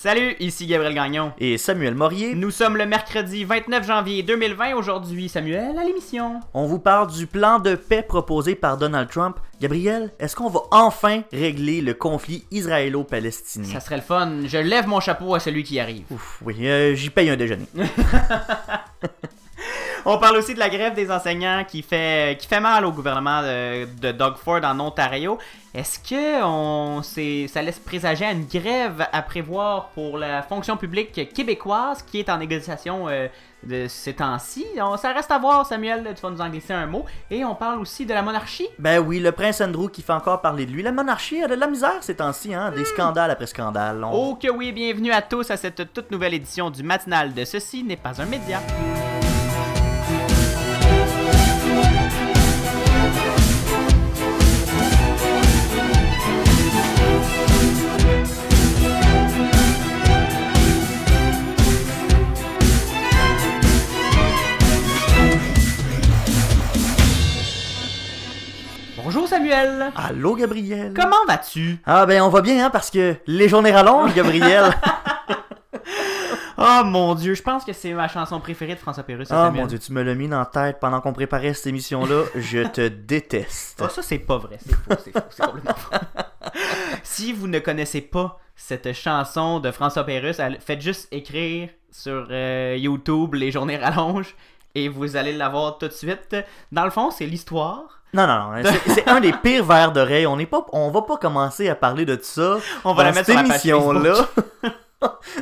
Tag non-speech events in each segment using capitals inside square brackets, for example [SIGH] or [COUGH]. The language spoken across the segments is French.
Salut, ici Gabriel Gagnon. Et Samuel Morier. Nous sommes le mercredi 29 janvier 2020. Aujourd'hui, Samuel, à l'émission. On vous parle du plan de paix proposé par Donald Trump. Gabriel, est-ce qu'on va enfin régler le conflit israélo-palestinien? Ça serait le fun. Je lève mon chapeau à celui qui arrive. Ouf, oui, euh, j'y paye un déjeuner. [LAUGHS] On parle aussi de la grève des enseignants qui fait, qui fait mal au gouvernement de, de Doug Ford en Ontario. Est-ce que on, ça laisse présager à une grève à prévoir pour la fonction publique québécoise qui est en négociation euh, de ces temps-ci? On- Ça reste à voir, Samuel. Tu vas nous en glisser un mot. Et on parle aussi de la monarchie. Ben oui, le prince Andrew qui fait encore parler de lui. La monarchie a de la misère ces temps-ci, hein? Des scandales après scandales. On- Oh que oui, bienvenue à tous à cette toute nouvelle édition du matinal de Ceci n'est pas un média. Samuel. Allô, Gabriel? Comment vas-tu? Ah ben on va bien, hein, parce que les journées rallongent, Gabriel. [LAUGHS] Oh mon dieu, je pense que c'est ma chanson préférée de François Pérusse. Ah mon dieu, tu me l'as mis dans la tête pendant qu'on préparait cette émission-là. Je te déteste. Ah, ça, c'est pas vrai. C'est faux, c'est faux, c'est complètement faux. [LAUGHS] si vous ne connaissez pas cette chanson de François Pérusse, allez- faites juste écrire sur euh, YouTube Les Journées rallongent et vous allez l'avoir tout de suite. Dans le fond, c'est l'histoire. Non, non, non. c'est- un des pires vers d'oreille. On n'est pas, on va pas commencer à parler de ça. On va dans la mettre cette émission-là. [LAUGHS]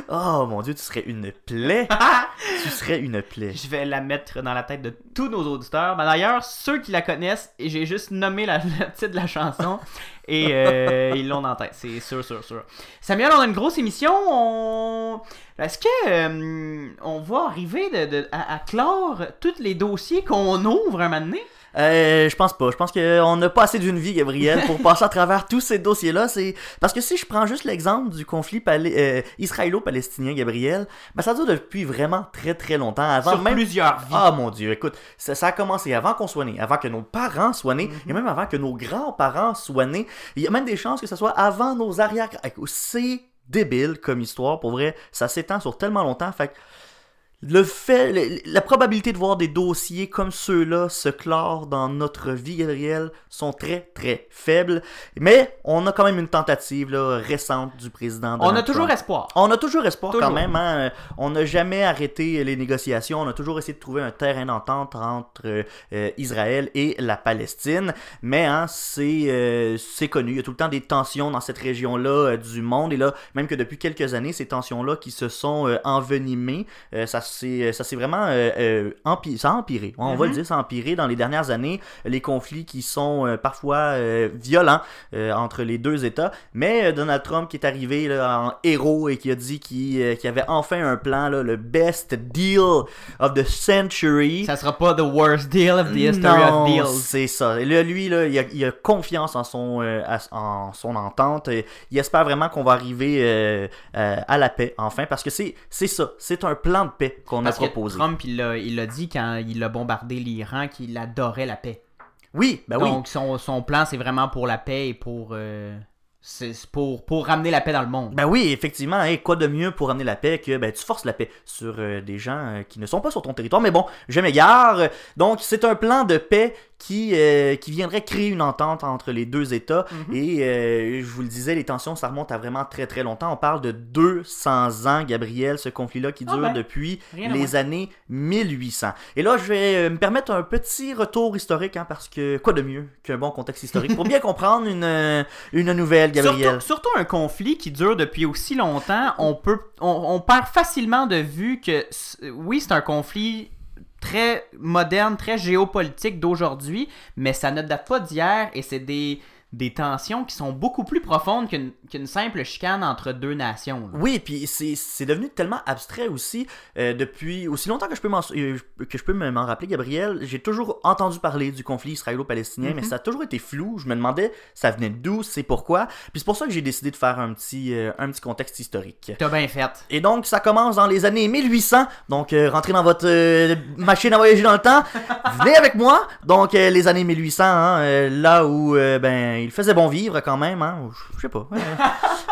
Oh mon dieu, tu serais une plaie. [LAUGHS] tu serais une plaie. Je vais la mettre dans la tête de tous nos auditeurs. Ben, D'ailleurs, ceux qui la connaissent, j'ai juste nommé la, [LAUGHS] le titre de la chanson et euh, ils l'ont en tête, c'est sûr, sûr, sûr. Samuel, on a une grosse émission. On... Est-ce que euh, on va arriver de, de- à, à clore tous les dossiers qu'on ouvre un moment donné? Euh, je pense pas. Je pense qu'on n'a pas assez d'une vie, Gabriel, pour passer à travers tous ces dossiers-là. C'est parce que si je prends juste l'exemple du conflit euh, israélo-palestinien, Gabriel, ben ça dure depuis vraiment très très longtemps. Avant Sur même plusieurs vies. Ah mon dieu, écoute, ça, ça a commencé avant qu'on soit né, avant que nos parents soient nés, et même avant que nos grands-parents soient nés. Il y a même des chances que ce soit avant nos arrière C'est débile comme histoire, pour vrai. Ça s'étend sur tellement longtemps, fait que le fait, le- la probabilité de voir des dossiers comme ceux-là se clore dans notre vie, Gabriel, sont très très faibles. Mais on a quand même une tentative là, récente du président. on a Donald toujours Trump. espoir. On a toujours espoir Toujours. quand même. hein. On n'a jamais arrêté les négociations. On a toujours essayé de trouver un terrain d'entente entre euh, Israël et la Palestine. Mais hein, c'est euh, c'est connu. Il y a tout le temps des tensions dans cette région-là euh, du monde. Et là, même que depuis quelques années, ces tensions-là qui se sont envenimées, ça s'est ça s'est vraiment euh, euh, empi- ça a empiré. On va Mhm. le dire, ça a empiré dans les dernières années. Les conflits qui sont euh, parfois euh, violents euh, entre les deux États. Mais euh, Donald Trump qui est arrivé là, en héros et qui a dit qu'il euh, qu'il avait enfin un plan, là, le best deal of the century. Ça sera pas the worst deal of the history Non, of deals. C'est ça. Là, lui, là, il, a, il a confiance en son, euh, en son entente. Et il espère vraiment qu'on va arriver euh, euh, à la paix, enfin, parce que c'est c'est ça. C'est un plan de paix qu'on a Parce que proposé. Trump, il l'a il dit quand il a bombardé l'Iran qu'il adorait la paix. Oui, ben oui. Donc son, son plan, c'est vraiment pour la paix et pour, euh, c'est pour, pour ramener la paix dans le monde. Ben oui, effectivement, et quoi de mieux pour amener la paix que ben, tu forces la paix sur euh, des gens euh, qui ne sont pas sur ton territoire. Mais bon, je m'égare. Donc, c'est un plan de paix qui, euh, qui viendrait créer une entente entre les deux États. Mhm. Et euh, je vous le disais, les tensions, ça remonte à vraiment très très longtemps. On parle de 200 ans, Gabriel, ce conflit-là qui Ah dure ben, depuis les années 1800. Et là, je vais euh, me permettre un petit retour historique, hein, parce que quoi de mieux qu'un bon contexte historique pour bien [LAUGHS] comprendre une, une nouvelle, Gabriel? Surtout, surtout un conflit qui dure depuis aussi longtemps, on peut, on, on perd facilement de vue que oui, c'est un conflit très moderne, très géopolitique d'aujourd'hui, mais ça ne date pas d'hier et c'est des, des tensions qui sont beaucoup plus profondes qu'une simple chicane entre deux nations. là. Oui, puis c'est devenu tellement abstrait aussi euh, depuis aussi longtemps que je peux m'en euh, que je peux me- m'en rappeler, Gabriel. J'ai toujours entendu parler du conflit israélo-palestinien, mais Mhm. ça a toujours été flou. Je me demandais ça venait d'où, c'est pourquoi? Puis c'est pour ça que j'ai décidé de faire un petit euh, un petit contexte historique. T'as bien fait. Et donc, ça commence dans les années 1800. Donc, euh, rentrez dans votre machine à voyager dans le temps. [LAUGHS] Venez avec moi. Donc, les années 1800, hein, là où, ben, il faisait bon vivre quand même, hein. Je sais pas.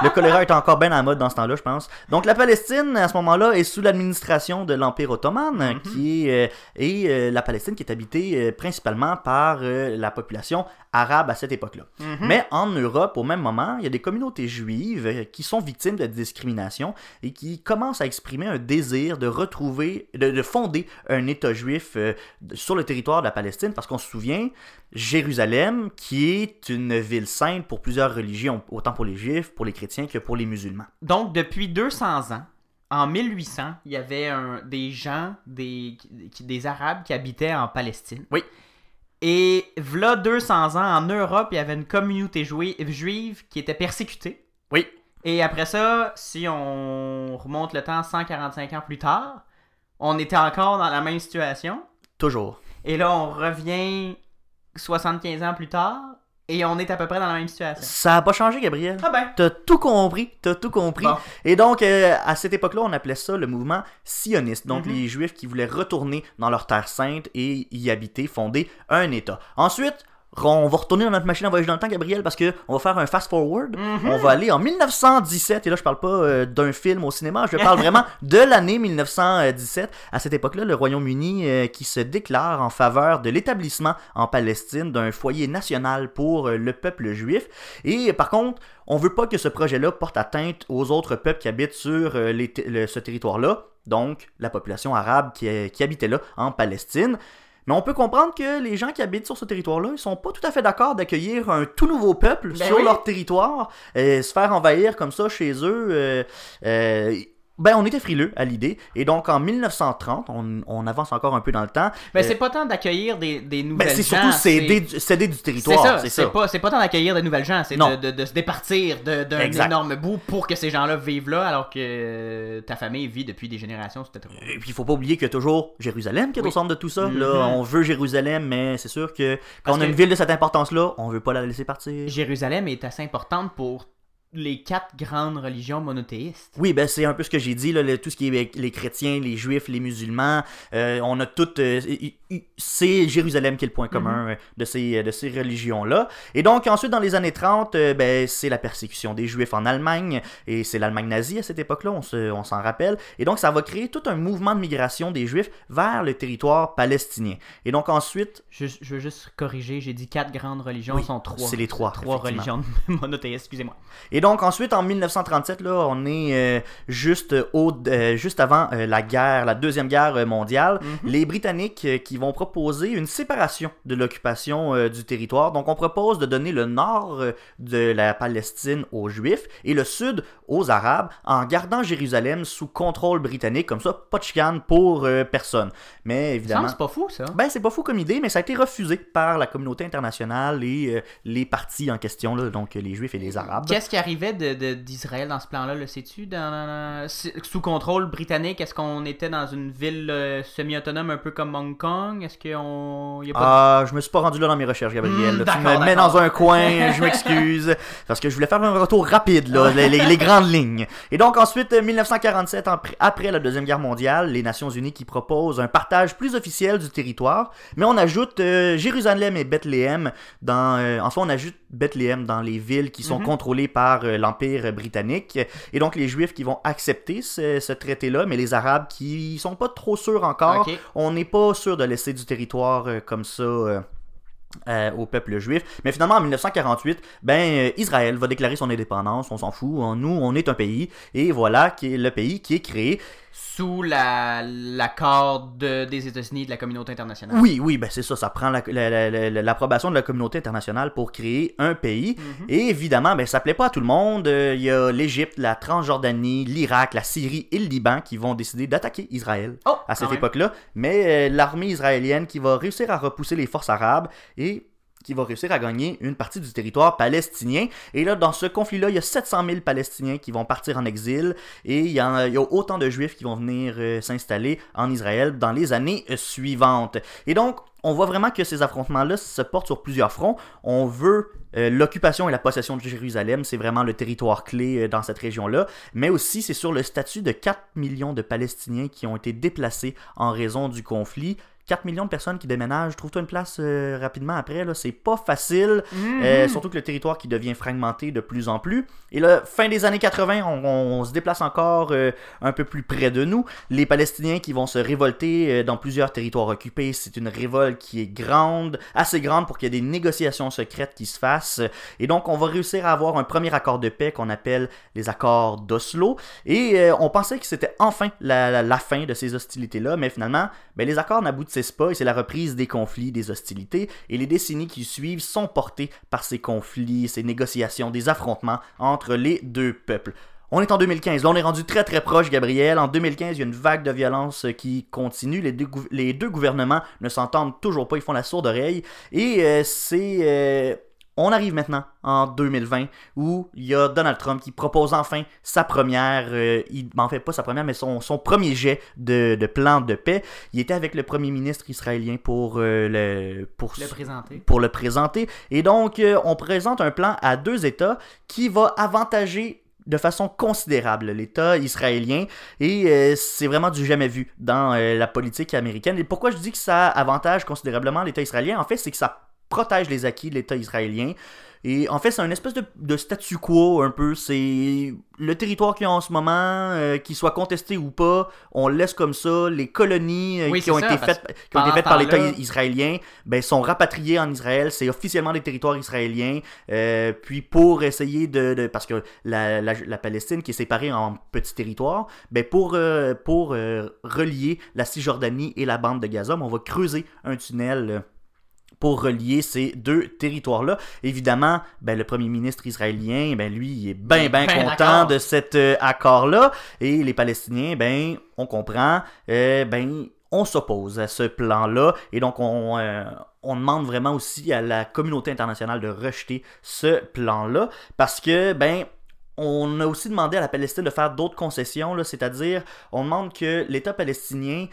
le choléra est encore bien à la mode dans ce temps-là, je pense. Donc la Palestine, à ce moment-là, est sous l'administration de l'Empire ottoman, Mhm. qui est, euh, et euh, la Palestine qui est habitée euh, principalement par euh, la population arabe à cette époque-là. Mhm. Mais en Europe, au même moment, il y a des communautés juives euh, qui sont victimes de discrimination et qui commencent à exprimer un désir de retrouver, de, de fonder un État juif euh, sur le territoire de la Palestine, parce qu'on se souvient, Jérusalem, qui est une ville sainte pour plusieurs religions, autant pour les juifs, pour les chrétiens que pour les musulmans. Donc, depuis 200 ans, en 1800, il y avait un- des gens, des, qui- des Arabes qui habitaient en Palestine. Oui. Et v'là 200 ans, en Europe, il y avait une communauté jui- juive qui était persécutée. Oui. Et après ça, si on remonte le temps 145 ans plus tard, on était encore dans la même situation. Toujours. Et là, on revient 75 ans plus tard et on est à peu près dans la même situation. Ça n'a pas changé, Gabriel. Ah ben. T'as tout compris, t'as tout compris. Bon. Et donc, euh, à cette époque-là, on appelait ça le mouvement sioniste. Donc, Mhm. les Juifs qui voulaient retourner dans leur terre sainte et y habiter, fonder un État. Ensuite, on va retourner dans notre machine à voyage dans le temps, Gabriel, parce que on va faire un fast-forward. Mhm. On va aller en 1917, et là, je parle pas euh, d'un film au cinéma, je parle vraiment [LAUGHS] de l'année 1917. À cette époque-là, le Royaume-Uni euh, qui se déclare en faveur de l'établissement en Palestine d'un foyer national pour euh, le peuple juif. Et par contre, on veut pas que ce projet-là porte atteinte aux autres peuples qui habitent sur les te- le- ce territoire-là, donc la population arabe qui, qui habitait là en Palestine. Mais on peut comprendre que les gens qui habitent sur ce territoire-là, ils sont pas tout à fait d'accord d'accueillir un tout nouveau peuple Ben sur oui. leur territoire, et se faire envahir comme ça chez eux. euh, euh, ben, on était frileux à l'idée. Et donc, en 1930, on, on avance encore un peu dans le temps. Ben, euh, c'est pas tant d'accueillir des, des nouvelles ben, c'est gens. surtout c'est- céder, du- du C'est territoire. ça, C'est pas, c'est pas tant d'accueillir de nouvelles gens, c'est de, de- de se départir d'un énorme bout pour que ces gens-là vivent là alors que euh, ta famille vit depuis des générations Et puis il faut pas oublier qu'il y a toujours Jérusalem qui est Oui. au centre de tout ça. Là, on veut Jérusalem, mais c'est sûr que quand Parce on a que- une ville de cette importance-là, on veut pas la laisser partir. Jérusalem est assez importante pour les quatre grandes religions monothéistes. Oui, ben c'est un peu ce que j'ai dit, là, le- tout ce qui est les chrétiens, les juifs, les musulmans, euh, on a tout... euh, c'est Jérusalem qui est le point commun euh, de ces, de ces religions-là. Et donc ensuite, dans les années 30, euh, ben, c'est la persécution des juifs en Allemagne, et c'est l'Allemagne nazie à cette époque-là, on, se- on s'en rappelle. Et donc ça va créer tout un mouvement de migration des juifs vers le territoire palestinien. Et donc ensuite, Je, je veux juste corriger, j'ai dit quatre grandes religions, Oui, sont trois. c'est les trois, Trois religions [LAUGHS] monothéistes, excusez-moi. Et donc ensuite en 1937 là, on est euh, juste au euh, juste avant euh, la guerre, la deuxième guerre mondiale, Mhm. les Britanniques qui vont proposer une séparation de l'occupation du territoire. Donc on propose de donner le nord de la Palestine aux Juifs et le sud aux Arabes en gardant Jérusalem sous contrôle britannique comme ça, pas de chicane pour personne. Mais évidemment c'est pas fou, ça. ben, c'est pas fou comme idée, mais ça a été refusé par la communauté internationale et les partis en question, là, donc les Juifs et les Arabes. Qu'est-ce qui arrivait d'Israël dans ce plan-là, le sais-tu? Dans, sous contrôle britannique, est-ce qu'on était dans une ville euh, semi-autonome un peu comme Hong Kong? Est-ce qu'on... y a pas de- Ah, je me suis pas rendu là dans mes recherches, Gabriel. Là. tu me mets dans un coin, je m'excuse. [LAUGHS] Parce que je voulais faire un retour rapide, là, les, les- les grandes lignes. Et donc, ensuite, euh, 1947, en- après la Deuxième Guerre mondiale, les Nations Unies qui proposent un partage plus officiel du territoire. Mais on ajoute euh, Jérusalem et Bethléem dans. euh, enfin, on ajoute Bethléem dans les villes qui sont Mhm. contrôlées par euh, l'Empire britannique. Et donc, les Juifs qui vont accepter ce, ce traité-là, mais les Arabes qui sont pas trop sûrs encore. On n'est pas sûr de laisser du territoire euh, comme ça. euh, au peuple juif. Mais finalement, en 1948, ben, euh, Israël va déclarer son indépendance, on s'en fout, on- nous, on est un pays, et voilà qui est le pays qui est créé. Sous la- l'accord de- des États-Unis et de la communauté internationale. Oui, oui, ben c'est ça, ça prend la- la- la- la- l'approbation de la communauté internationale pour créer un pays. Mhm. Et évidemment, ben, ça plaît pas à tout le monde. Euh, Il y a l'Égypte, la Transjordanie, l'Irak, la Syrie et le Liban qui vont décider d'attaquer Israël Oh, à cette époque-là. Mais euh, l'armée israélienne qui va réussir à repousser les forces arabes et qui va réussir à gagner une partie du territoire palestinien. Et là, dans ce conflit-là, il y a 700 000 Palestiniens qui vont partir en exil et il y, a, autant de Juifs qui vont venir euh, s'installer en Israël dans les années euh, suivantes. Et donc, on voit vraiment que ces affrontements-là se portent sur plusieurs fronts. On veut euh, l'occupation et la possession de Jérusalem, c'est vraiment le territoire clé dans cette région-là, mais aussi c'est sur le statut de 4 millions de Palestiniens qui ont été déplacés en raison du conflit 4 millions de personnes qui déménagent. Trouve-toi une place euh, rapidement après. Là, c'est pas facile. Mhm. Euh, surtout que le territoire qui devient fragmenté de plus en plus. Et là, fin des années 80, on, on se déplace encore euh, un peu plus près de nous. Les Palestiniens qui vont se révolter dans plusieurs territoires occupés. C'est une révolte qui est grande, assez grande pour qu'il y ait des négociations secrètes qui se fassent. Et donc, on va réussir à avoir un premier accord de paix qu'on appelle les accords d'Oslo. Et on pensait que c'était enfin la, la- la fin de ces hostilités-là, mais finalement, ben, les accords n'aboutissent c'est la reprise des conflits, des hostilités. Et les décennies qui suivent sont portées par ces conflits, ces négociations, des affrontements entre les deux peuples. On est en 2015, là on est rendu très très proche, Gabriel. En 2015, il y a une vague de violence euh, qui continue. Les deux, gouv- les deux gouvernements ne s'entendent toujours pas, ils font la sourde oreille. Et euh, c'est... euh, on arrive maintenant en 2020 où il y a Donald Trump qui propose enfin sa première, euh, il, en fait pas sa première, mais son, son premier jet de, de plan de paix. Il était avec le premier ministre israélien pour, euh, le, pour, Le présenter. pour le présenter. Et donc, euh, on présente un plan à deux États qui va avantager de façon considérable l'État israélien et euh, c'est vraiment du jamais vu dans euh, la politique américaine. Et pourquoi je dis que ça avantage considérablement l'État israélien? En fait, c'est que ça protège les acquis de l'État israélien. Et en fait, c'est un espèce de, de statu quo un peu. C'est le territoire qu'il y a en ce moment, euh, qu'il soit contesté ou pas, on laisse comme ça. Les colonies euh, Oui, qui ont ça, faites, qui ont été faites par l'État israélien ben, sont rapatriés en Israël. C'est officiellement des territoires israéliens. Euh, puis pour essayer de... de- parce que la, la, la Palestine qui est séparée en petits territoires, ben pour, pour relier la Cisjordanie et la bande de Gaza, ben, on va creuser un tunnel... pour relier ces deux territoires-là. Évidemment, ben, le premier ministre israélien, ben, lui, il est bien, bien ben content de cet euh, accord-là. Et les Palestiniens, ben, on comprend, euh, ben, on s'oppose à ce plan-là. Et donc, on, euh, on demande vraiment aussi à la communauté internationale de rejeter ce plan-là. Parce que, ben, on a aussi demandé à la Palestine de faire d'autres concessions, c'est-à-dire, on demande que l'État palestinien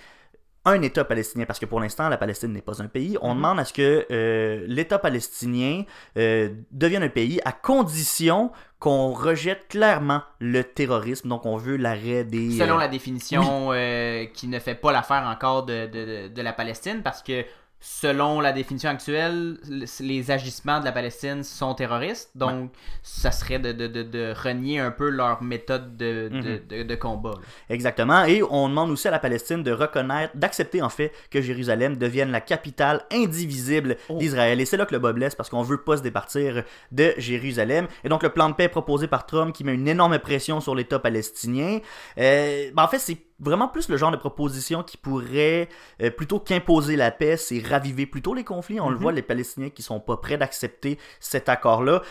un État palestinien, parce que pour l'instant, la Palestine n'est pas un pays. On Mhm. demande à ce que euh, l'État palestinien euh, devienne un pays à condition qu'on rejette clairement le terrorisme. Donc, on veut l'arrêt des... Selon euh, la définition euh, qui ne fait pas l'affaire encore de, de, de- de la Palestine, parce que selon la définition actuelle, le- les agissements de la Palestine sont terroristes, donc ça serait de, de, de, de renier un peu leur méthode de, de, de, de combat. là. Exactement. Et on demande aussi à la Palestine de reconnaître, d'accepter en fait que Jérusalem devienne la capitale indivisible Oh. d'Israël. Et c'est là que le bas blesse parce qu'on veut pas se départir de Jérusalem. Et donc le plan de paix proposé par Trump qui met une énorme pression sur l'État palestinien. euh, ben, en fait, c'est vraiment plus le genre de proposition qui pourrait, euh, plutôt qu'imposer la paix, c'est raviver plutôt les conflits. On le Mhm. voit, les Palestiniens qui sont pas prêts d'accepter cet accord-là.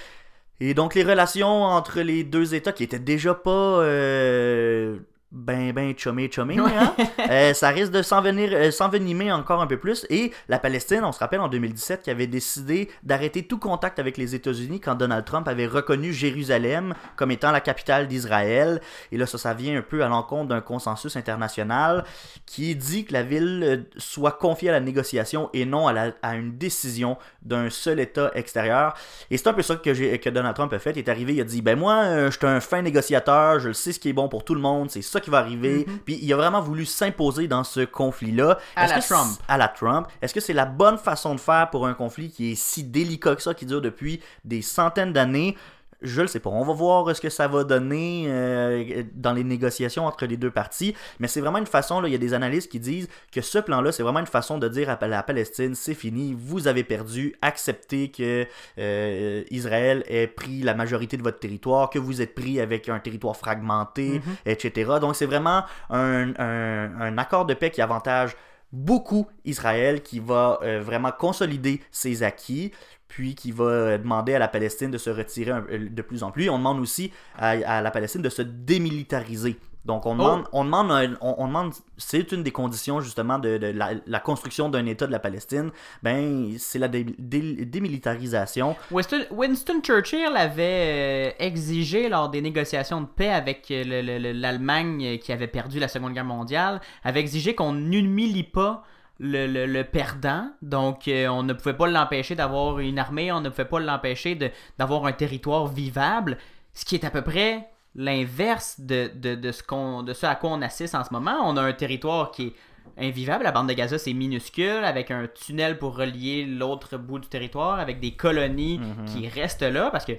Et donc les relations entre les deux États qui étaient déjà pas euh, ben ben chumé chumé, Ouais. hein, [LAUGHS] euh, ça risque de euh, s'envenimer encore un peu plus. Et la Palestine, on se rappelle en 2017 qui avait décidé d'arrêter tout contact avec les États-Unis quand Donald Trump avait reconnu Jérusalem comme étant la capitale d'Israël. Et là, ça, ça vient un peu à l'encontre d'un consensus international qui dit que la ville euh, soit confiée à la négociation et non à, la- à une décision d'un seul État extérieur. Et c'est un peu ça que, que Donald Trump a fait. Il est arrivé, il a dit Ben moi, euh, je suis un fin négociateur, je le sais ce qui est bon pour tout le monde, c'est ça qui va arriver. Puis il a vraiment voulu s'imposer dans ce conflit-là. À la que Trump. À la Trump. Est-ce que c'est la bonne façon de faire pour un conflit qui est si délicat que ça, qui dure depuis des centaines d'années? Je le sais pas. On va voir ce que ça va donner euh, dans les négociations entre les deux parties. Mais c'est vraiment une façon, là, il y a des analystes qui disent que ce plan-là, c'est vraiment une façon de dire à la Palestine, c'est fini, vous avez perdu, acceptez que euh, Israël ait pris la majorité de votre territoire, que vous êtes pris avec un territoire fragmenté, Mhm. etc. Donc c'est vraiment un, un- un accord de paix qui avantage beaucoup Israël, qui va euh, vraiment consolider ses acquis, puis qui va euh, demander à la Palestine de se retirer un- euh, de plus en plus. On demande aussi à, à la Palestine de se démilitariser. Donc on demande, on demande, un- on, on demande, c'est une des conditions justement de, de la, la construction d'un État de la Palestine. Ben c'est la dé- dé- démilitarisation. Winston, Winston Churchill avait euh, exigé lors des négociations de paix avec le- le- le- l'Allemagne qui avait perdu la Seconde Guerre mondiale, avait exigé qu'on n'humilie pas le, le- le perdant. Donc euh, on ne pouvait pas l'empêcher d'avoir une armée, on ne pouvait pas l'empêcher d'avoir un territoire vivable, ce qui est à peu près l'inverse de, de, de ce qu'on, de ce à quoi on assiste en ce moment. On a un territoire qui est invivable. La bande de Gaza, c'est minuscule, avec un tunnel pour relier l'autre bout du territoire, avec des colonies Mhm. qui restent là, parce que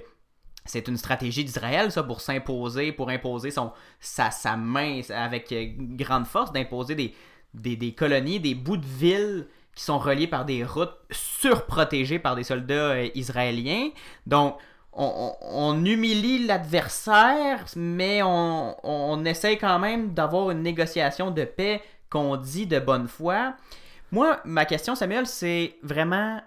c'est une stratégie d'Israël, ça, pour s'imposer, pour imposer son, sa, sa main avec euh, grande force, d'imposer des, des, des colonies, des bouts de villes qui sont reliés par des routes surprotégées par des soldats euh, israéliens. Donc, on, on- humilie l'adversaire, mais on, on essaye quand même d'avoir une négociation de paix qu'on dit de bonne foi. Moi, ma question, Samuel, c'est vraiment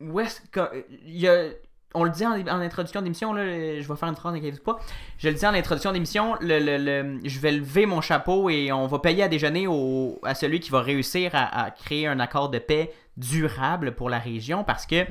où est-ce que. y a- on le dit en, en introduction d'émission, là, je vais faire une phrase, n'inquiétez pas. Je le dis en introduction d'émission, le, le- le- je vais lever mon chapeau et on va payer à déjeuner au- à celui qui va réussir à, à créer un accord de paix durable pour la région parce que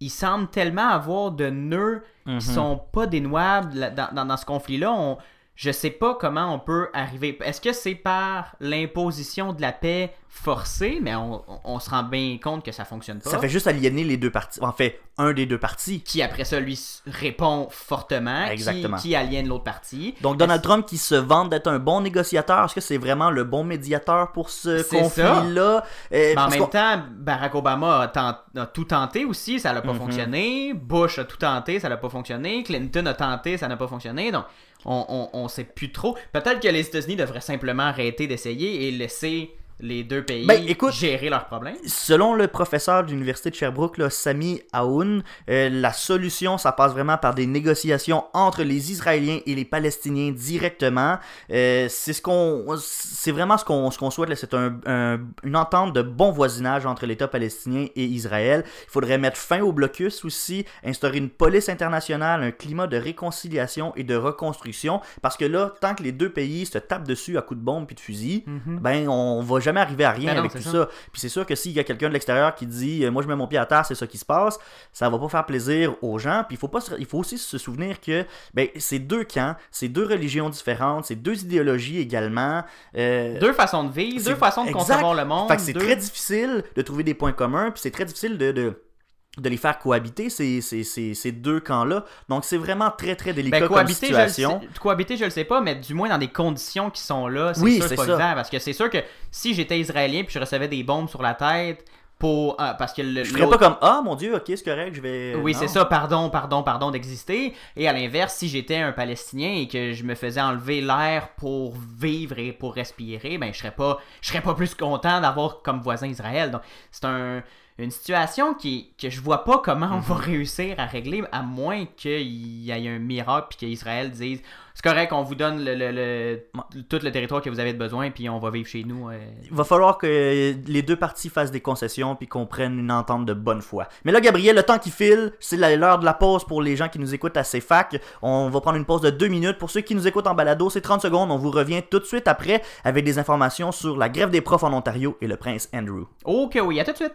il semble tellement avoir de nœuds Mhm. qui sont pas dénouables dans- dans ce conflit-là. Je sais pas comment on peut arriver. Est-ce que c'est par l'imposition de la paix forcée, mais on, se rend bien compte que ça fonctionne pas? Ça fait juste aliéner les deux parties. En fait, un des deux parties. Qui après ça lui répond fortement, qui- Exactement. Qui, aliène l'autre partie. Donc Donald Trump qui se vante d'être un bon négociateur, est-ce que c'est vraiment le bon médiateur pour ce conflit-là? Euh, en même temps, Barack Obama a, tent- a tout tenté aussi, ça n'a pas Mhm. fonctionné. Bush a tout tenté, ça n'a pas fonctionné. Clinton a tenté, ça n'a pas fonctionné. Donc, on, sait plus trop. Peut-être que les États-Unis devraient simplement arrêter d'essayer et laisser les deux pays Ben, écoute, gérer leurs problèmes. Selon le professeur de l'université de Sherbrooke, là, Sami Aoun, euh, la solution, ça passe vraiment par des négociations entre les Israéliens et les Palestiniens directement. Euh, c'est ce qu'on, c'est vraiment ce qu'on, ce qu'on souhaite. là. C'est un- un- une entente de bon voisinage entre l'État palestinien et Israël. Il faudrait mettre fin au blocus aussi, instaurer une police internationale, un climat de réconciliation et de reconstruction. Parce que là, tant que les deux pays se tapent dessus à coups de bombe puis de fusil, ben on va jamais arriver à rien Ben avec tout ça. ça. Puis c'est sûr que s'il y a quelqu'un de l'extérieur qui dit euh, moi je mets mon pied à terre, c'est ça qui se passe, ça va pas faire plaisir aux gens. Puis il faut pas se- il faut aussi se souvenir que ben c'est deux camps, c'est deux religions différentes, c'est deux idéologies également. euh, Deux façons de vivre, deux façons de exact. concevoir le monde. fait que c'est deux- très difficile de trouver des points communs, puis c'est très difficile de, de de les faire cohabiter ces, ces, ces, ces deux camps-là. Donc c'est vraiment très très délicat Ben, comme cohabiter, je situation. sais, cohabiter, je le sais pas, mais du moins dans des conditions qui sont là, c'est Oui, sûr c'est pas ça. Parce que c'est sûr que si j'étais israélien puis je recevais des bombes sur la tête pour. euh, parce que le. Je ferais pas comme ah mon dieu, ok c'est correct, je vais. Oui, Non. c'est ça, pardon, pardon, pardon d'exister. Et à l'inverse, si j'étais un Palestinien et que je me faisais enlever l'air pour vivre et pour respirer, ben je serais pas, je serais pas plus content d'avoir comme voisin Israël. Donc c'est un, une situation qui, que je vois pas comment on va Mhm. réussir à régler, à moins qu'il y ait un miracle puis qu'Israël dise c'est correct, on vous donne le, le- le- tout le territoire que vous avez besoin puis on va vivre chez nous. euh. Il va falloir que les deux parties fassent des concessions puis qu'on prenne une entente de bonne foi. Mais là, Gabriel, le temps qui file, c'est l'heure de la pause pour les gens qui nous écoutent à CFAC. On va prendre une pause de deux minutes. Pour ceux qui nous écoutent en balado, c'est 30 secondes. On vous revient tout de suite après avec des informations sur la grève des profs en Ontario et le prince Andrew. Ok, oui, à tout de suite.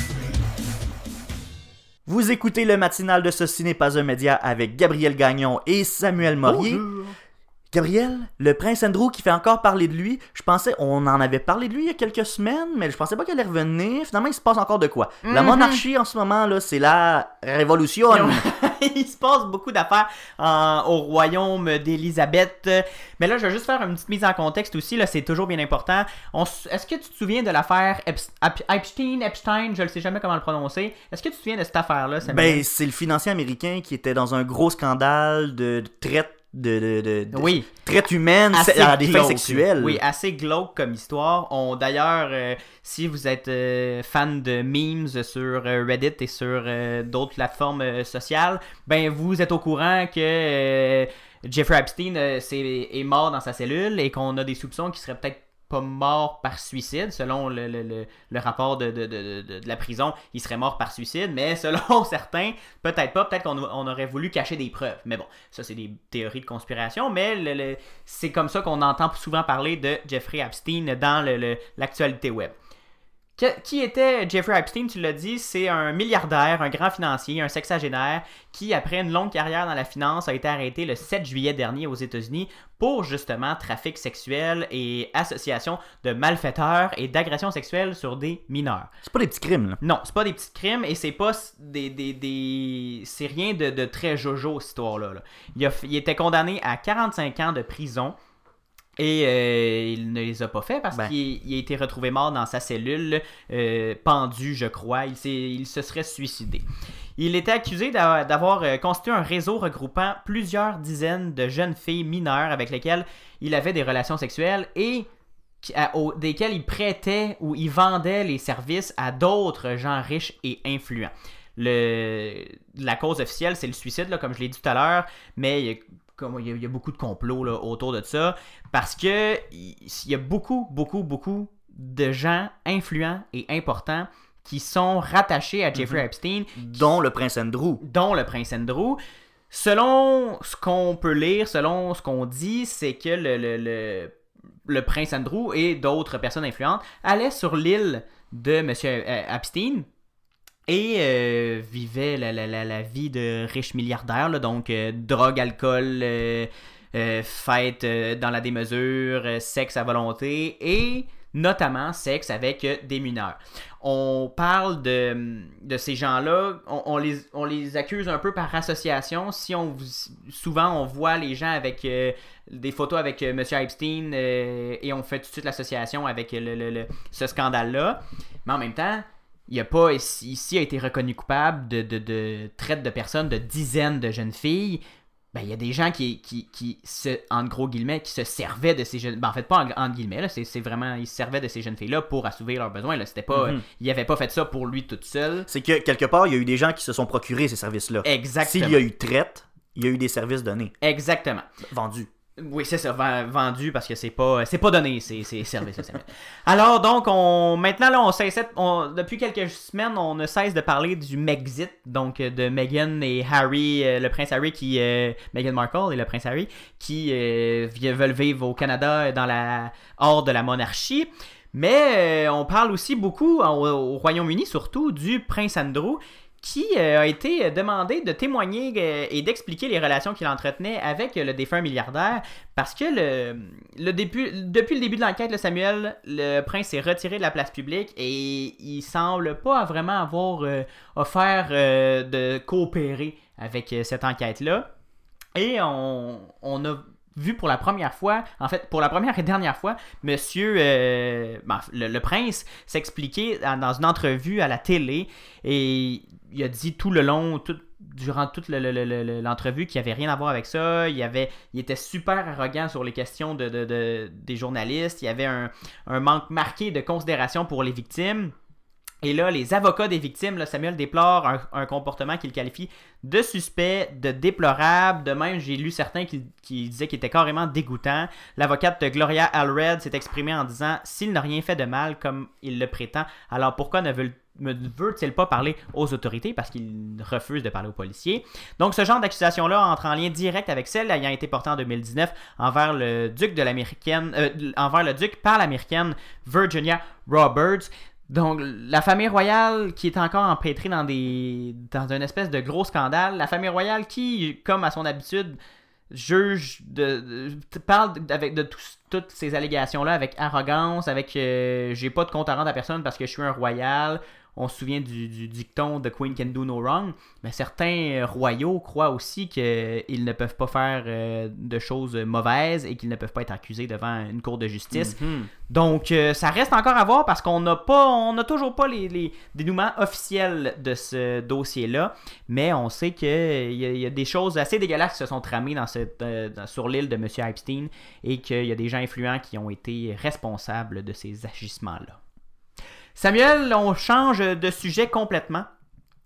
Vous écoutez le matinal de Ceci n'est pas un média avec Gabriel Gagnon et Samuel Morier. Gabriel, le prince Andrew qui fait encore parler de lui, je pensais, on en avait parlé de lui il y a quelques semaines, mais je pensais pas qu'elle allait revenir. Finalement, il se passe encore de quoi? La Mhm. monarchie en ce moment, là, c'est la révolution. [LAUGHS] Il se passe beaucoup d'affaires en- au royaume d'Élisabeth. Mais là, je vais juste faire une petite mise en contexte aussi. Là, c'est toujours bien important. Est-ce que tu te souviens de l'affaire Epst- Ep- Epstein, Epstein, je ne sais jamais comment le prononcer. Est-ce que tu te souviens de cette affaire-là? Ben, c'est le financier américain qui était dans un gros scandale de traite de, de, de- de- oui. traite humaine assez à des fins sexuelles. Oui, assez glauque comme histoire. On d'ailleurs, euh, si vous êtes euh, fan de memes sur euh, Reddit et sur d'autres plateformes sociales, ben vous êtes au courant que Jeffrey Epstein est mort dans sa cellule et qu'on a des soupçons qu'il serait peut-être pas mort par suicide, selon le, le- le- rapport de, de- de- de- la prison, il serait mort par suicide, mais selon [LAUGHS] certains, peut-être pas, peut-être qu'on on aurait voulu cacher des preuves. Mais bon, ça c'est des théories de conspiration, mais c'est comme ça qu'on entend souvent parler de Jeffrey Epstein dans l'actualité web. Qui était Jeffrey Epstein, tu l'as dit, c'est un milliardaire, un grand financier, un sexagénaire qui, après une longue carrière dans la finance, a été arrêté le 7 juillet dernier aux États-Unis pour justement trafic sexuel et association de malfaiteurs et d'agressions sexuelles sur des mineurs. C'est pas des petits crimes, là. Non, c'est pas des petits crimes et c'est pas des. des, des- C'est rien de, de très jojo, cette histoire-là. là. Il, a il était condamné à 45 ans de prison. Et euh, il ne les a pas fait parce Ben. qu'il il a été retrouvé mort dans sa cellule, euh, pendu, je crois. Il, se serait suicidé. Il était accusé d'a- d'avoir euh, constitué un réseau regroupant plusieurs dizaines de jeunes filles mineures avec lesquelles il avait des relations sexuelles et qui- à- au- desquels il prêtait ou il vendait les services à d'autres gens riches et influents. Le, la cause officielle, c'est le suicide, là, comme je l'ai dit tout à l'heure, mais comme- il y a- il y a beaucoup de complots là, autour de ça, parce que il il y a beaucoup, beaucoup, beaucoup de gens influents et importants qui sont rattachés à Jeffrey Mhm. Epstein, Dont le prince Andrew. dont le prince Andrew. Selon ce qu'on peut lire, selon ce qu'on dit, c'est que le, le, le, le prince Andrew et d'autres personnes influentes allaient sur l'île de M. Epstein et euh, vivaient la, la, la, vie de riches milliardaires, là, donc euh, drogue, alcool, euh, fête dans la démesure, sexe à volonté et notamment sexe avec des mineurs. On parle de, de ces gens-là, on, les, on les accuse un peu par association. Si on souvent on voit les gens avec des photos avec Monsieur Epstein et on fait tout de suite l'association avec le- le- ce scandale-là. Mais en même temps, il a pas ici, a été reconnu coupable de, de, de traite de personnes, de dizaines de jeunes filles. Ben, il y a des gens qui, qui, qui se, en gros guillemets, qui se servaient de ces jeunes... Ben, en fait, pas en, en guillemets, là, c'est, c'est vraiment... Ils se servaient de ces jeunes filles-là pour assouvir leurs besoins, là. C'était pas... Mhm. Il avait pas fait ça pour lui toute seule. C'est que quelque part, il y a eu des gens qui se sont procurés ces services-là. Exactement. S'il y a eu traite, il y a eu des services donnés, Exactement. vendus. Oui, c'est ça, ven- vendu parce que c'est pas c'est pas donné, c'est c'est service. ça, c'est- [LAUGHS] Alors donc on maintenant là on cesse depuis quelques semaines on ne cesse de parler du Megxit donc euh, de Meghan et Harry euh, le prince Harry qui euh, Meghan Markle et le prince Harry qui euh, veulent vivre au Canada euh, dans la hors de la monarchie. Mais on parle aussi beaucoup au, au Royaume-Uni surtout du prince Andrew qui euh, a été demandé de témoigner euh, et d'expliquer les relations qu'il entretenait avec euh, le défunt milliardaire parce que le, début, depuis le début de l'enquête, le Samuel, le prince s'est retiré de la place publique et il semble pas vraiment avoir offert de coopérer avec cette enquête-là. Et on, on a vu pour la première fois, en fait, pour la première et dernière fois, monsieur, euh, ben, le, prince s'expliquer dans une entrevue à la télé et il a dit tout le long, durant toute le- le- le- le- l'entrevue qu'il n'y avait rien à voir avec ça. Il, avait, il était super arrogant sur les questions de, de- de- des journalistes. Il y avait un manque marqué de considération pour les victimes. Et là, les avocats des victimes, Samuel déplore un, comportement qu'il qualifie de suspect, de déplorable. De même, j'ai lu certains qui, disaient qu'il était carrément dégoûtant. L'avocate de Gloria Allred s'est exprimée en disant S'il n'a rien fait de mal comme il le prétend, alors pourquoi ne veut-il pas parler aux autorités parce qu'il refuse de parler aux policiers? Donc ce genre d'accusation-là entre en lien direct avec celle ayant été portée en 2019 envers le duc de l'américaine, euh, envers le duc par l'américaine Virginia Roberts. Donc, la famille royale qui est encore empêtrée dans des dans une espèce de gros scandale, la famille royale qui, comme à son habitude, juge de, parle avec de toutes ces allégations là avec arrogance, avec euh, j'ai pas de compte à rendre à personne parce que je suis un royal. On se souvient du, du dicton The Queen can do no wrong. Mais certains euh, royaux croient aussi qu'ils ne peuvent pas faire euh, de choses mauvaises et qu'ils ne peuvent pas être accusés devant une cour de justice. Mhm. Donc, euh, ça reste encore à voir parce qu'on n'a pas, on n'a toujours pas les, les dénouements officiels de ce dossier-là, mais on sait qu'il y, a- il y a des choses assez dégueulasses qui se sont tramées dans cette, euh, dans- sur l'île de M. Epstein et qu'il y a des gens influents qui ont été responsables de ces agissements-là. Samuel, on change de sujet complètement.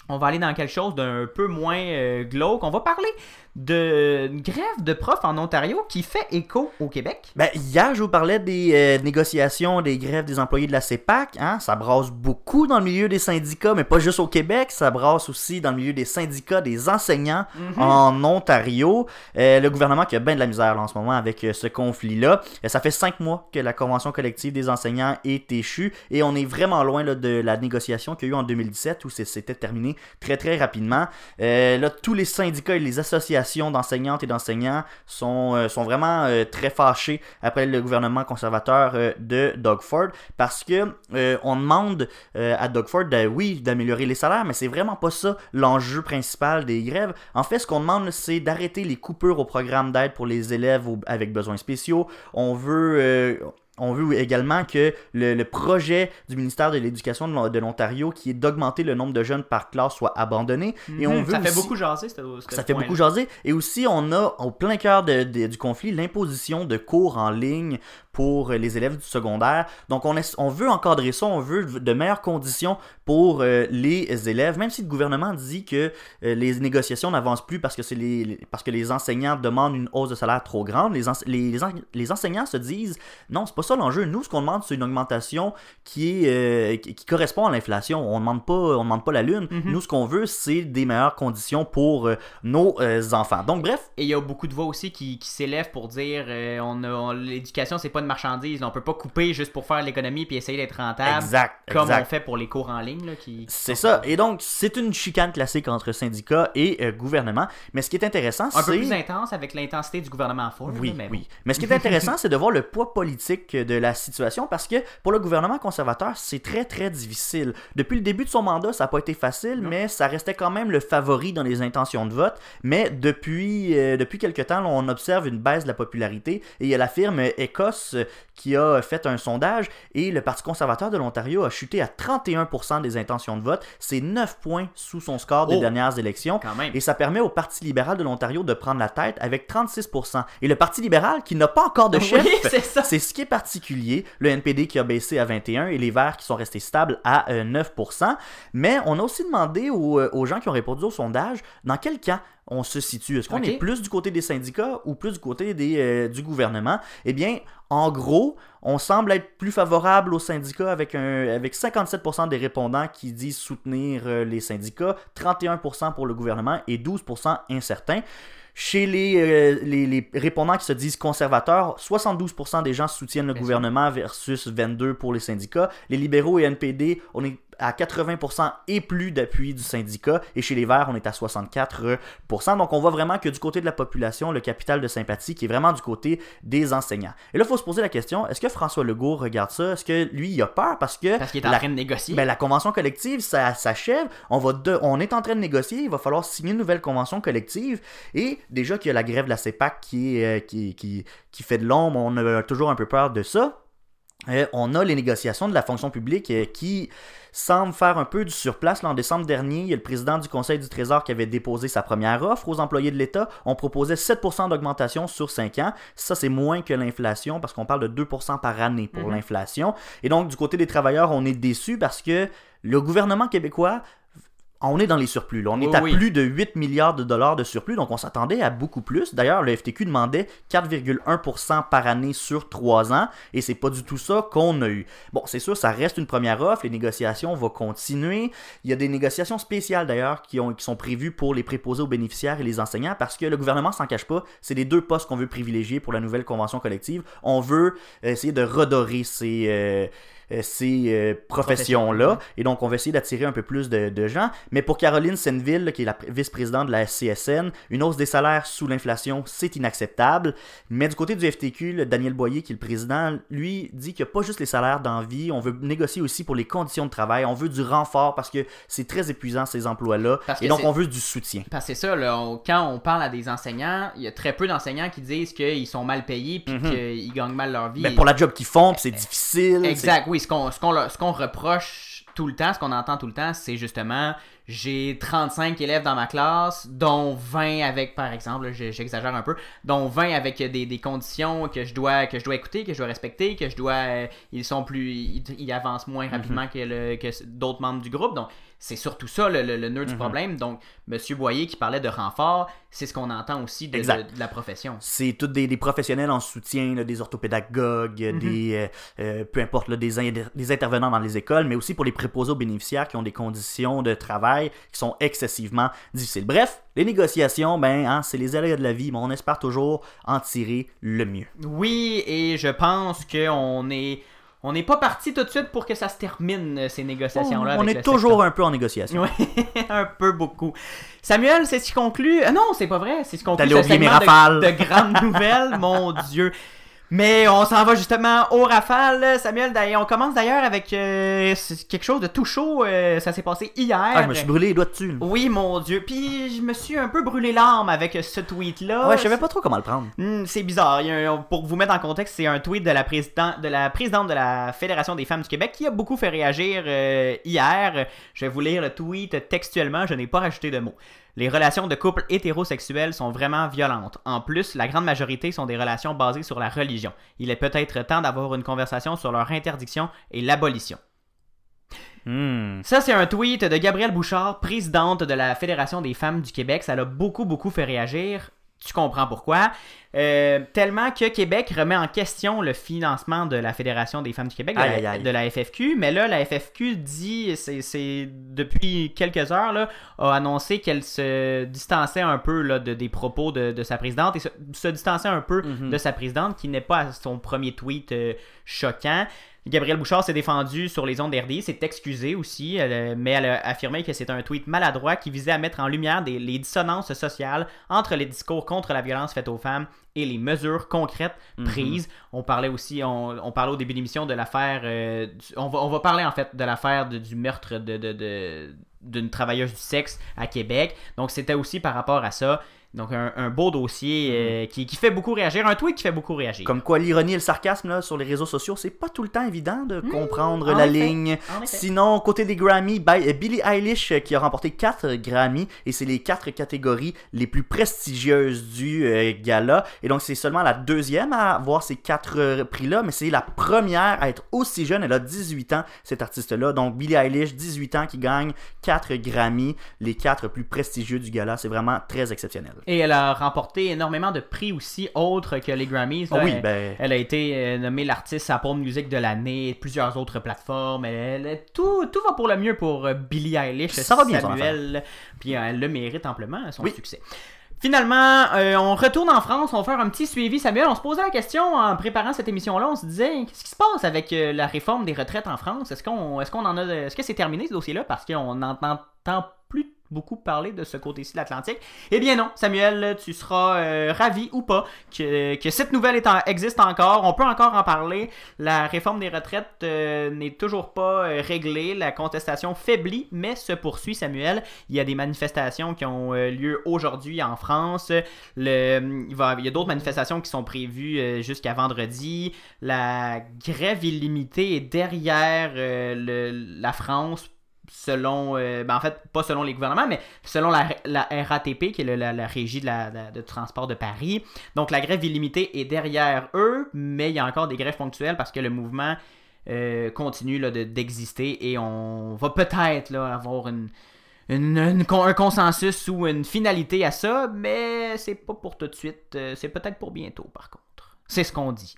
on va aller dans quelque chose d'un peu moins euh, glauque. On va parler de grève de profs en Ontario qui fait écho au Québec. Ben, hier, je vous parlais des euh, négociations, des grèves des employés de la CEPAC. Hein? Ça brasse beaucoup dans le milieu des syndicats, mais pas juste au Québec. Ça brasse aussi dans le milieu des syndicats des enseignants Mhm. en Ontario. Euh, le gouvernement qui a bien de la misère là, en ce moment avec euh, ce conflit-là. Ça fait cinq mois que la convention collective des enseignants est échue et on est vraiment loin là, de la négociation qu'il y a eu en 2017 où c'était terminé très très rapidement. Là, tous les syndicats et les associations d'enseignantes et d'enseignants sont, euh, sont vraiment euh, très fâchés après le gouvernement conservateur euh, de Doug Ford parce que on demande à Doug Ford, oui, d'améliorer les salaires, mais c'est vraiment pas ça l'enjeu principal des grèves. En fait, ce qu'on demande, c'est d'arrêter les coupures au programme d'aide pour les élèves avec besoins spéciaux. On veut... on veut également que le, le projet du ministère de l'Éducation de l'On- de l'Ontario, qui est d'augmenter le nombre de jeunes par classe, soit abandonné. Et on Mhm, veut ça fait aussi- beaucoup jaser, ça fait beaucoup jaser. Et aussi, on a au plein cœur de- de- du conflit l'imposition de cours en ligne pour euh, les élèves du secondaire. Donc, on, est- on veut encadrer ça, on veut de meilleures conditions pour euh, les élèves, même si le gouvernement dit que euh, les négociations n'avancent plus parce que, c'est les, les- parce que les enseignants demandent une hausse de salaire trop grande. Les, ense- les, les en- les enseignants se disent non, c'est pas ça l'enjeu. Nous, ce qu'on demande, c'est une augmentation qui, est, euh, qui, qui correspond à l'inflation. On ne demande pas, on demande pas la lune. Mhm. Nous, ce qu'on veut, c'est des meilleures conditions pour nos enfants. Donc, bref, Et il y a beaucoup de voix aussi qui, qui s'élèvent pour dire on a- on- l'éducation c'est pas une marchandise, on peut pas couper juste pour faire l'économie puis essayer d'être rentable exact, comme exact. on fait pour les cours en ligne là, qui C'est ça. Et donc, c'est une chicane classique entre syndicats et euh, gouvernement. Mais ce qui est intéressant, un peu c'est... plus intense avec l'intensité du gouvernement Ford. Oui, mais oui. Mais ce qui est intéressant, c'est de voir le poids politique de la situation parce que pour le gouvernement conservateur, c'est très, très difficile. Depuis le début de son mandat, ça n'a pas été facile, Non. mais ça restait quand même le favori dans les intentions de vote. Mais depuis, euh, depuis quelque temps, là, on observe une baisse de la popularité et il y a euh, qui a fait un sondage et le Parti conservateur de l'Ontario a chuté à 31% des intentions de vote. C'est 9 points sous son score des Oh. dernières élections. quand même. Et ça permet au Parti libéral de l'Ontario de prendre la tête avec 36%. Et le Parti libéral, qui n'a pas encore de chef, [LAUGHS] Oui, c'est ce qui est particulier. Le NPD qui a baissé à 21 et les Verts qui sont restés stables à euh, 9%. Mais on a aussi demandé aux, euh, aux gens qui ont répondu au sondage dans quel camp on se situe? Est-ce qu'on est plus du côté des syndicats ou plus du côté des, euh, du gouvernement? Eh bien, en gros, on semble être plus favorable aux syndicats avec, un, avec 57% des répondants qui disent soutenir euh, les syndicats, 31% pour le gouvernement et 12% incertains. Chez les, euh, les, les répondants qui se disent conservateurs, 72% des gens soutiennent le Bien gouvernement versus 22% pour les syndicats. Les libéraux et NPD, on est à 80% et plus d'appui du syndicat. Et chez les Verts, on est à 64%. Donc on voit vraiment que du côté de la population, le capital de sympathie qui est vraiment du côté des enseignants. Et là, il faut se poser la question, est-ce que François Legault regarde ça? Est-ce que lui, il a peur parce que... Parce qu'il est en la- train de négocier. ben, la convention collective, ça s'achève. On, va de- on est en train de négocier. Il va falloir signer une nouvelle convention collective. Et déjà qu'il y a la grève de la CEPAC qui, est, euh, qui, qui, qui fait de l'ombre, on a toujours un peu peur de ça. Euh, on a les négociations de la fonction publique euh, qui semblent faire un peu du surplace. Là, en décembre dernier, il y a le président du Conseil du Trésor qui avait déposé sa première offre aux employés de l'État. On proposait 7% d'augmentation sur 5 ans. Ça, c'est moins que l'inflation parce qu'on parle de 2% par année pour Mhm. l'inflation. Et donc, du côté des travailleurs, on est déçus parce que le gouvernement québécois on est dans les surplus. Là. On Oui, est à oui. plus de 8 milliards de dollars de surplus, donc on s'attendait à beaucoup plus. D'ailleurs, le FTQ demandait 4,1% par année sur 3 ans, et c'est pas du tout ça qu'on a eu. Bon, c'est sûr, ça reste une première offre, les négociations vont continuer. Il y a des négociations spéciales d'ailleurs qui, ont- qui sont prévues pour les préposés aux bénéficiaires et les enseignants, parce que le gouvernement s'en cache pas, c'est les deux postes qu'on veut privilégier pour la nouvelle convention collective. On veut essayer de redorer ces... euh, euh, ces euh, professions-là. Et donc, on va essayer d'attirer un peu plus de, de gens. Mais pour Caroline Senville, qui est la pr- vice-présidente de la CSN, une hausse des salaires sous l'inflation, c'est inacceptable. Mais du côté du FTQ, le Daniel Boyer, qui est le président, lui, dit qu'il n'y a pas juste les salaires d'envie, on veut négocier aussi pour les conditions de travail, on veut du renfort parce que c'est très épuisant ces emplois-là. Et donc, on veut du soutien. Parce que c'est ça, là, on- quand on parle à des enseignants, il y a très peu d'enseignants qui disent qu'ils sont mal payés puis Mhm. qu'ils gagnent mal leur vie. Ben, pour la job qu'ils font, c'est difficile. Exact, oui. Ce qu'on ce qu'on ce qu'on reproche tout le temps, ce qu'on entend tout le temps, c'est justement j'ai 35 élèves dans ma classe, dont 20 avec, par exemple, j'exagère un peu, dont 20 avec des, des conditions que je dois que je dois écouter, que je dois respecter, que je dois, euh, ils sont plus, ils, ils avancent moins rapidement que, le- que d'autres membres du groupe. Donc c'est surtout ça le, le, le nœud du Mhm. problème. Donc Monsieur Boyer qui parlait de renfort, c'est ce qu'on entend aussi de, Exact. de- de la profession. C'est tous des, des professionnels en soutien, là, des orthopédagogues, Mhm. des euh, euh, peu importe, là, des, des intervenants dans les écoles, mais aussi pour les préposés aux bénéficiaires qui ont des conditions de travail qui sont excessivement difficiles. Bref, les négociations, ben, hein, c'est les aléas de la vie, mais on espère toujours en tirer le mieux. Oui, et je pense qu'on est. On n'est pas parti tout de suite pour que ça se termine, ces négociations-là. on est toujours secteur. un peu en négociation. Oui, [LAUGHS] un peu beaucoup. Samuel, c'est ce qui conclut. Ah non, c'est pas vrai. C'est ce qui conclut T'allais oublier mes de- rafales. de, grandes nouvelles, mon [LAUGHS] Dieu. Mais on s'en va justement au rafale, Samuel. On commence d'ailleurs avec euh, quelque chose de tout chaud. euh, ça s'est passé hier. Ah, je me suis brûlé les doigts dessus. Oui, mon Dieu. Puis je me suis un peu brûlé l'âme avec ce tweet-là. Ouais, je savais pas trop comment le prendre. Hmm, c'est bizarre. Un- pour vous mettre en contexte, c'est un tweet de la, président, de la présidente de la Fédération des femmes du Québec qui a beaucoup fait réagir euh, hier. Je vais vous lire le tweet textuellement, je n'ai pas rajouté de mots. Les relations de couple hétérosexuels sont vraiment violentes. En plus, la grande majorité sont des relations basées sur la religion. Il est peut-être temps d'avoir une conversation sur leur interdiction et l'abolition. Hmm. Ça, c'est un tweet de Gabrielle Bouchard, présidente de la Fédération des femmes du Québec. Ça l'a beaucoup, beaucoup fait réagir. Tu comprends pourquoi. Euh, tellement que Québec remet en question le financement de la Fédération des femmes du Québec, de, Aïe, la, aïe, aïe. de la FFQ. Mais là, la FFQ dit, c'est, depuis quelques heures, là, a annoncé qu'elle se distançait un peu là, de, des propos de, de sa présidente et se, se distançait un peu Mhm. de sa présidente, qui n'est pas son premier tweet euh, choquant. Gabrielle Bouchard s'est défendue sur les ondes d'RD, s'est excusée aussi, euh, mais elle a affirmé que c'est un tweet maladroit qui visait à mettre en lumière des- les dissonances sociales entre les discours contre la violence faite aux femmes et les mesures concrètes Mhm. prises. On parlait aussi, on, on parlait au début de l'émission de l'affaire, euh, on, va, on va parler en fait de l'affaire du meurtre de, de- de- d'une travailleuse du sexe à Québec. Donc c'était aussi par rapport à ça. Donc un, un beau dossier euh, qui, qui fait beaucoup réagir, un tweet qui fait beaucoup réagir. Mhm. Comme quoi, l'ironie et le sarcasme là, sur les réseaux sociaux, c'est pas tout le temps évident de comprendre en la effet, ligne. Sinon, côté des Grammy, by- euh, Billie Eilish euh, qui a remporté 4 Grammy et c'est les quatre catégories les plus prestigieuses du euh, gala. Et donc, c'est seulement la deuxième à avoir ces quatre euh, prix-là, mais c'est la première à être aussi jeune. Elle a 18 ans, cette artiste-là. Donc, Billie Eilish, 18 ans, qui gagne 4 Grammy, les quatre plus prestigieux du gala. C'est vraiment très exceptionnel. Et elle a remporté énormément de prix aussi autres que les Grammys. Ah oui, elle, ben. elle a été euh, nommée l'artiste Apple Music de l'année, plusieurs autres plateformes. Elle, tout, tout va pour le mieux pour euh, Billie Eilish, Ça va bien, Samuel. Puis euh, elle le mérite amplement, son Oui. succès. Finalement, euh, on retourne en France, on va faire un petit suivi. Samuel, on se posait la question en préparant cette émission-là, on se disait, qu'est-ce qui se passe avec euh, la réforme des retraites en France? Est-ce qu'on, est-ce qu'on en a, est-ce que c'est terminé ce dossier-là? Parce qu'on n'entend beaucoup parler de ce côté-ci de l'Atlantique Eh bien non, Samuel, tu seras euh, ravi ou pas que, cette nouvelle existe encore. On peut encore en parler. La réforme des retraites euh, n'est toujours pas euh, réglée. La contestation faiblit, mais se poursuit, Samuel. Il y a des manifestations qui ont lieu aujourd'hui en France. Il, y a d'autres manifestations qui sont prévues jusqu'à vendredi. La grève illimitée est derrière la France selon, euh, ben en fait, pas selon les gouvernements, mais selon la, RATP, qui est la, la régie de, la, de- transport de Paris. Donc la grève illimitée est derrière eux, mais il y a encore des grèves ponctuelles parce que le mouvement euh, continue là, de- d'exister et on va peut-être avoir une, un consensus ou une finalité à ça, mais c'est pas pour tout de suite, euh, c'est peut-être pour bientôt par contre. C'est ce qu'on dit.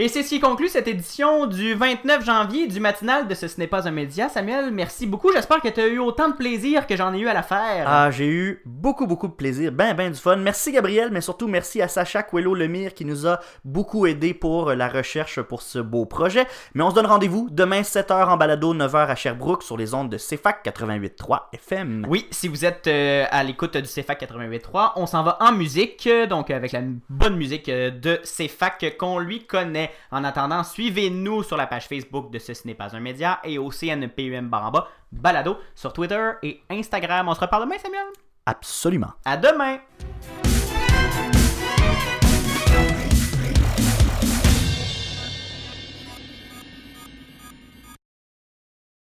Et c'est ce qui conclut cette édition du 29 janvier du matinal de Ce, ce n'est pas un média. Samuel, merci beaucoup. J'espère que tu as eu autant de plaisir que j'en ai eu à la faire. Ah, j'ai eu beaucoup, beaucoup de plaisir, ben, ben du fun. Merci Gabriel, mais surtout merci à Sacha Coelho-Lemire qui nous a beaucoup aidé pour la recherche pour ce beau projet. Mais on se donne rendez-vous demain 7h en balado, 9h à Sherbrooke sur les ondes de CFAC 88.3 FM. Oui, si vous êtes euh, à l'écoute du CFAC 88.3, on s'en va en musique, euh, donc avec la bonne musique euh, de CFAC qu'on lui connaît. En attendant, suivez-nous sur la page Facebook de Ce, ce n'est pas un média et au CNPUM Baramba Balado sur Twitter et Instagram. On se reparle demain, Samuel. Absolument. À demain!